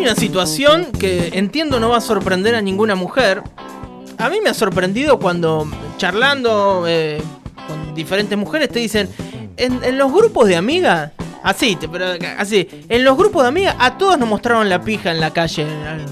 una situación que entiendo no va a sorprender a ninguna mujer. A mí me ha sorprendido cuando charlando eh, con diferentes mujeres te dicen, en, los grupos de amigas, así, pero así, en los grupos de amigas a todas nos mostraron la pija en la calle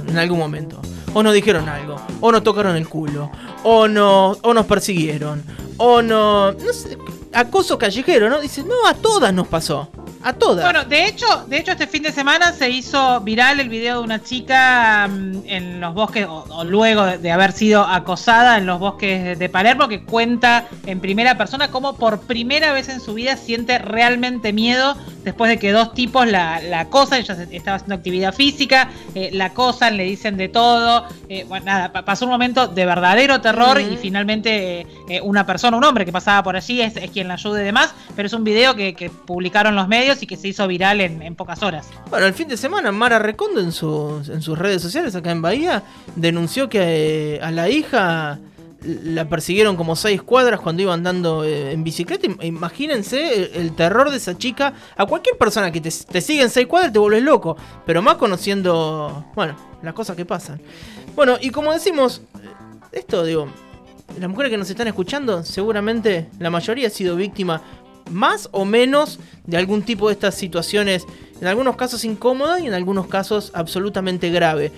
en, algún momento. O nos dijeron algo, o nos tocaron el culo, o, no, o nos persiguieron, o no, no sé, acoso callejero, ¿no? Dicen, no, a todas nos pasó. A todas. Bueno, de hecho, de hecho este fin de semana se hizo viral el video de una chica mm, en los bosques, o, luego de, haber sido acosada en los bosques de Palermo, que cuenta en primera persona cómo por primera vez en su vida siente realmente miedo después de que dos tipos la, la acosan, ella estaba haciendo actividad física, eh, la acosan, le dicen de todo. Eh, bueno, nada, pasó un momento de verdadero terror y finalmente eh, una persona, un hombre que pasaba por allí es, quien la ayude y demás, pero es un video que, que publicaron los medios y que se hizo viral en, pocas horas. Bueno, el fin de semana Mara Recondo en sus, redes sociales acá en Bahía denunció que eh, a la hija la persiguieron como seis cuadras cuando iba andando eh, en bicicleta. Imagínense el, terror de esa chica. A cualquier persona que te, te en seis cuadras te vuelves loco. Pero más conociendo, bueno, las cosas que pasan. Bueno, y como decimos, esto digo, las mujeres que nos están escuchando, seguramente la mayoría ha sido víctima más o menos de algún tipo de estas situaciones, en algunos casos incómodas y en algunos casos absolutamente grave.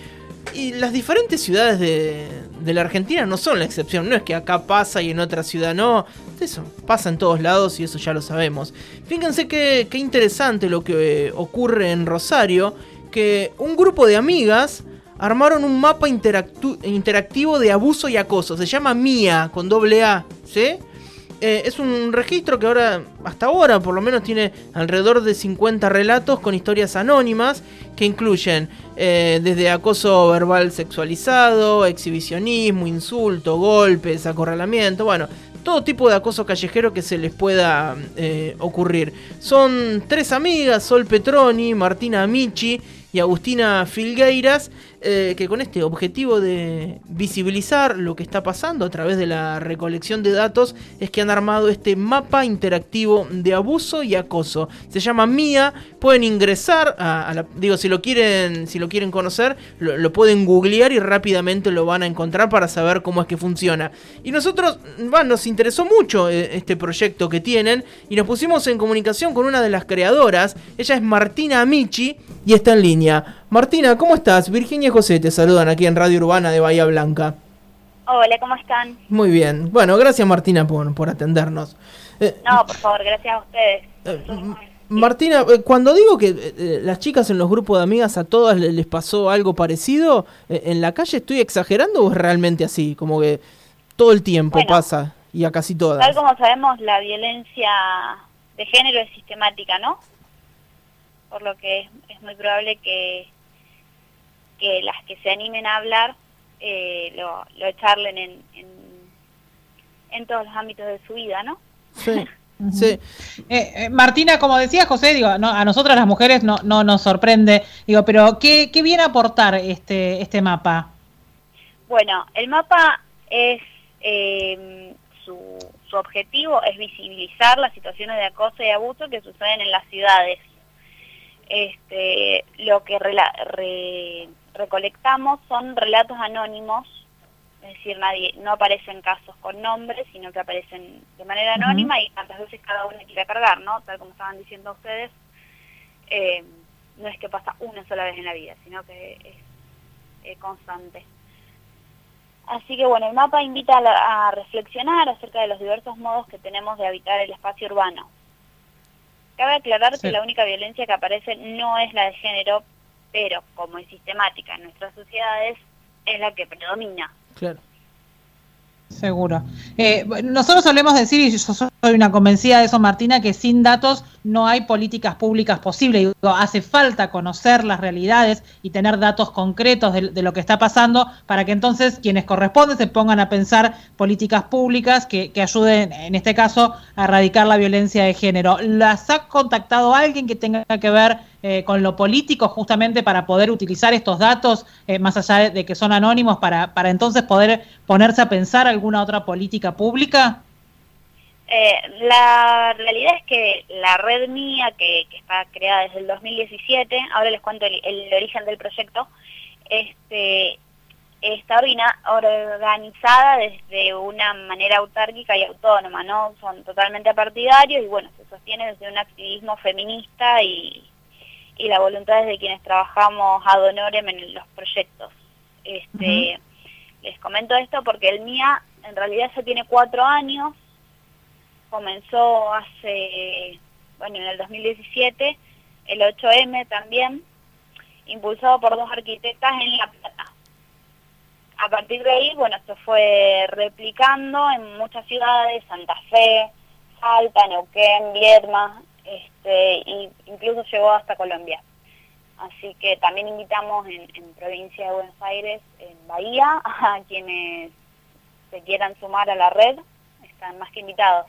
Y las diferentes ciudades de, la Argentina no son la excepción, no es que acá pasa y en otra ciudad no, eso pasa en todos lados y eso ya lo sabemos. Fíjense qué, interesante lo que ocurre en Rosario, que un grupo de amigas armaron un mapa interactivo de abuso y acoso, se llama MIA con doble A, ¿sí? Eh, es un registro que ahora, hasta ahora por lo menos, tiene alrededor de 50 relatos con historias anónimas que incluyen eh, desde acoso verbal sexualizado, exhibicionismo, insulto, golpes, acorralamiento, bueno, todo tipo de acoso callejero que se les pueda eh, ocurrir. Son tres amigas, Sol Petroni, Martina Amici y Agustina Filgueiras, eh, que con este objetivo de visibilizar lo que está pasando a través de la recolección de datos es que han armado este mapa interactivo de abuso y acoso. Se llama MIA, pueden ingresar a, la, digo si lo quieren si lo quieren conocer, lo, pueden googlear y rápidamente lo van a encontrar para saber cómo es que funciona. Y nosotros, nos interesó mucho eh, este proyecto que tienen y nos pusimos en comunicación con una de las creadoras. Ella es Martina Amici y está en línea. Martina, ¿cómo estás? Virginia y José te saludan aquí en Radio Urbana de Bahía Blanca. Hola, ¿cómo están? Muy bien. Bueno, gracias Martina por, por atendernos. Eh, no, por favor, gracias a ustedes. Eh, Martina, eh, cuando digo que las chicas en los grupos de amigas a todas les pasó algo parecido, ¿en la calle estoy exagerando o es realmente así? Como que todo el tiempo pasa y a casi todas. Tal como sabemos, la violencia de género es sistemática, ¿no? Por lo que es muy probable que que las que se animen a hablar eh, lo, lo charlen en, en, todos los ámbitos de su vida, ¿no? Sí. Sí. Eh, eh, Martina, como decía José, digo, a nosotras las mujeres no, no nos sorprende, digo, pero ¿qué, ¿qué, viene a aportar este, este mapa? Bueno, el mapa es, em, su, su objetivo es visibilizar las situaciones de acoso y abuso que suceden en las ciudades. Este, lo que re, recolectamos son relatos anónimos, es decir, nadie no aparecen casos con nombres, sino que aparecen de manera anónima y tantas veces cada uno quiere cargar, ¿no? Tal como estaban diciendo ustedes, eh, no es que pasa una sola vez en la vida, sino que es constante. Así que bueno, el mapa invita a, reflexionar acerca de los diversos modos que tenemos de habitar el espacio urbano. Cabe aclarar que la única violencia que aparece no es la de género, pero como es sistemática en nuestras sociedades, es la que predomina. Claro. Seguro. Eh, nosotros solemos decir, y yo soy una convencida de eso, Martina, que sin datos no hay políticas públicas posibles. hace falta conocer las realidades y tener datos concretos de, lo que está pasando para que entonces quienes corresponden se pongan a pensar políticas públicas que, ayuden, en este caso, a erradicar la violencia de género. ¿Las ha contactado alguien que tenga que ver eh, con lo político justamente para poder utilizar estos datos, eh, más allá de que son anónimos, para, para entonces poder ponerse a pensar alguna otra política pública? Eh, la realidad es que la red mía, que, está creada desde el 2017, ahora les cuento el, origen del proyecto, este, está organizada desde una manera autárquica y autónoma, ¿no? Son totalmente partidarios y bueno, se sostiene desde un activismo feminista y, la voluntad de quienes trabajamos ad honorem en los proyectos. Este, Les comento esto porque el MIA en realidad ya tiene cuatro años, comenzó hace, bueno, en el 2017, el 8M también, impulsado por dos arquitectas en La Plata. A partir de ahí, bueno, se fue replicando en muchas ciudades, Santa Fe, Salta, Neuquén, Viedma, este, e incluso llegó hasta Colombia. Así que también invitamos en, en provincia de Buenos Aires, en Bahía, a quienes se quieran sumar a la red están más que invitados.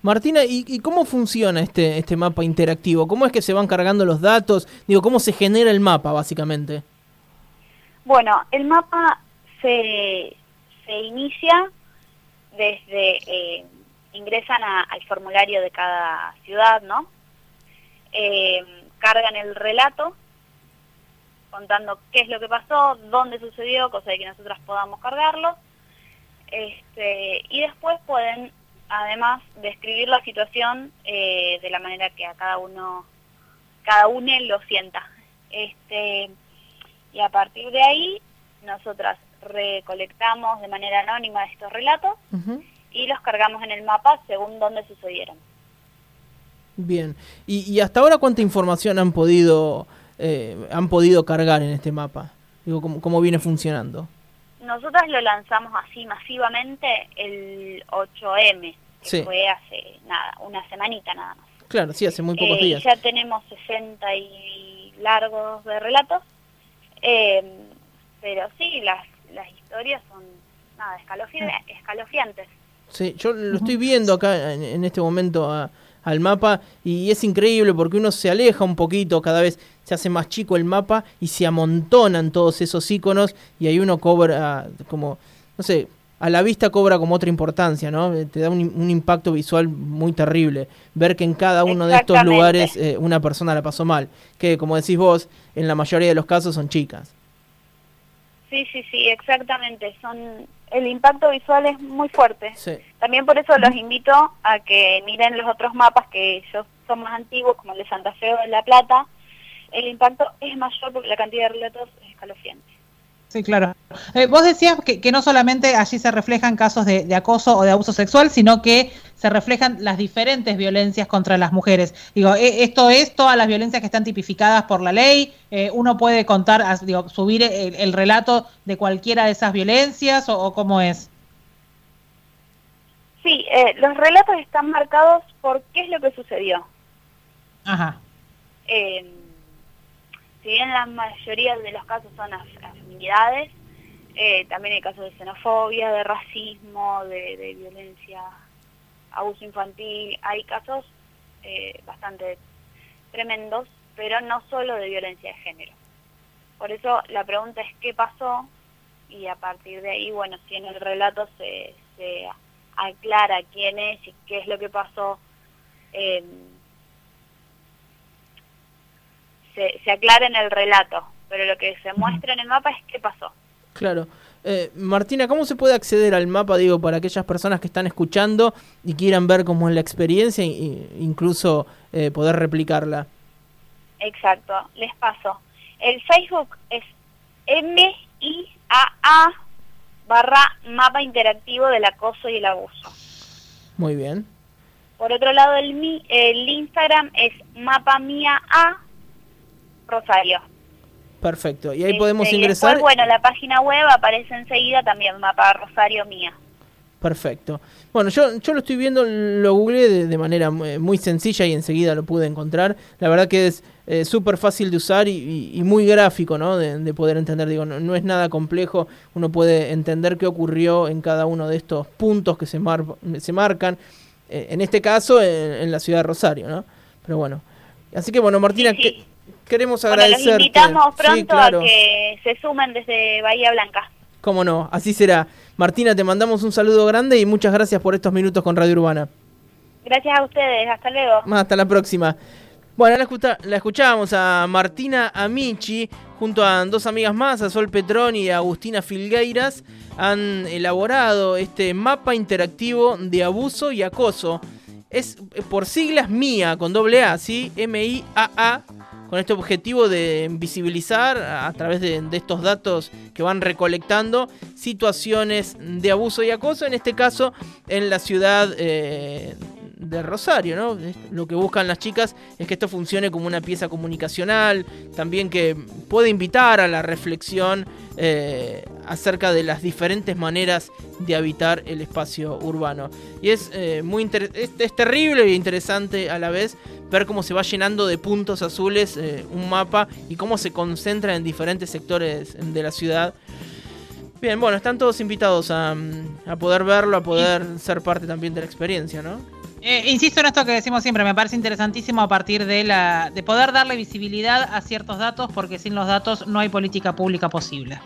Martina, ¿y, cómo funciona este, este mapa interactivo? ¿Cómo es que se van cargando los datos? Digo, ¿cómo se genera el mapa, básicamente? Bueno, el mapa se, se inicia desde, eh, ingresan al formulario de cada ciudad, ¿no? Eh, cargan el relato contando qué es lo que pasó, dónde sucedió, cosa de que nosotros podamos cargarlo este, y después pueden, además, describir la situación eh, de la manera que a cada uno, cada uno lo sienta. Este, y a partir de ahí, nosotras recolectamos de manera anónima estos relatos y los cargamos en el mapa según dónde sucedieron. Bien. ¿Y, hasta ahora cuánta información han podido eh, han podido cargar en este mapa? Digo, ¿cómo, cómo viene funcionando? Nosotras lo lanzamos así masivamente el 8M, que fue hace nada, una semanita nada más. Claro, sí, hace muy pocos eh, días. Ya tenemos 60 y largos de relatos, eh, pero sí, las, las historias son nada, escalofriantes. Sí, yo lo estoy viendo acá en, este momento al mapa y es increíble porque uno se aleja un poquito cada vez se hace más chico el mapa y se amontonan todos esos iconos y ahí uno cobra como, no sé, a la vista cobra como otra importancia, ¿no? Te da un, impacto visual muy terrible. Ver que en cada uno de estos lugares eh, una persona la pasó mal, que como decís vos, en la mayoría de los casos son chicas. Sí, sí, sí, exactamente. Son el impacto visual es muy fuerte. También por eso los invito a que miren los otros mapas que ellos son más antiguos, como el de Santa Fe o de La Plata, el impacto es mayor porque la cantidad de relatos es escalofriante. Sí, claro. Eh, vos decías que, no solamente allí se reflejan casos de, acoso o de abuso sexual, sino que se reflejan las diferentes violencias contra las mujeres. Digo, eh, esto es todas las violencias que están tipificadas por la ley. Eh, uno puede contar, digo, subir el, relato de cualquiera de esas violencias o, cómo es. Sí, los relatos están marcados por qué es lo que sucedió. Ajá si bien la mayoría de los casos son afinidades, eh, también hay casos de xenofobia, de racismo, de, violencia, abuso infantil, hay casos eh, bastante tremendos, pero no solo de violencia de género. Por eso la pregunta es qué pasó y a partir de ahí, bueno, si en el relato se, se aclara quién es y qué es lo que pasó, eh, se, se aclara en el relato, pero lo que se muestra en el mapa es qué pasó. Claro. Eh, Martina, ¿cómo se puede acceder al mapa, digo, para aquellas personas que están escuchando y quieran ver cómo es la experiencia e incluso eh, poder replicarla? Exacto, les paso. El Facebook es M-I-A-A barra mapa interactivo del acoso y el abuso. Muy bien. Por otro lado, el, el Instagram es mapa mía A Rosario. Perfecto, y ahí podemos este, ingresar. bueno, la página web aparece enseguida también, mapa Rosario mía. Perfecto. Bueno, yo, yo lo estoy viendo, lo googleé de, manera muy sencilla y enseguida lo pude encontrar. La verdad que es eh, súper fácil de usar y, muy gráfico, ¿no? De, poder entender. Digo, no, es nada complejo. Uno puede entender qué ocurrió en cada uno de estos puntos que se, mar, se marcan. Eh, en este caso, en, la ciudad de Rosario, ¿no? Pero bueno. Así que bueno, Martina, queremos agradecerte. Bueno, los invitamos pronto a que se sumen desde Bahía Blanca. Cómo no, así será. Martina, te mandamos un saludo grande y muchas gracias por estos minutos con Radio Urbana. Gracias a ustedes, hasta luego. Hasta la próxima. Bueno, la, la escuchábamos a Martina Amici junto a dos amigas más, a Sol Petrón y a Agustina Filgueiras, han elaborado este mapa interactivo de abuso y acoso. Es por siglas MIA, con doble A, ¿sí? M-I-A-A, con este objetivo de visibilizar a través de, estos datos que van recolectando situaciones de abuso y acoso, en este caso en la ciudad eh, de Rosario, ¿no? Lo que buscan las chicas es que esto funcione como una pieza comunicacional, también que puede invitar a la reflexión eh, acerca de las diferentes maneras de habitar el espacio urbano. Y es eh, muy es, terrible e interesante a la vez ver cómo se va llenando de puntos azules eh, un mapa y cómo se concentra en diferentes sectores de la ciudad. Bien, bueno, están todos invitados a, a poder verlo, a poder ser parte también de la experiencia, ¿no? Eh, insisto en esto que decimos siempre, me parece interesantísimo a partir de, la, de poder darle visibilidad a ciertos datos, porque sin los datos no hay política pública posible.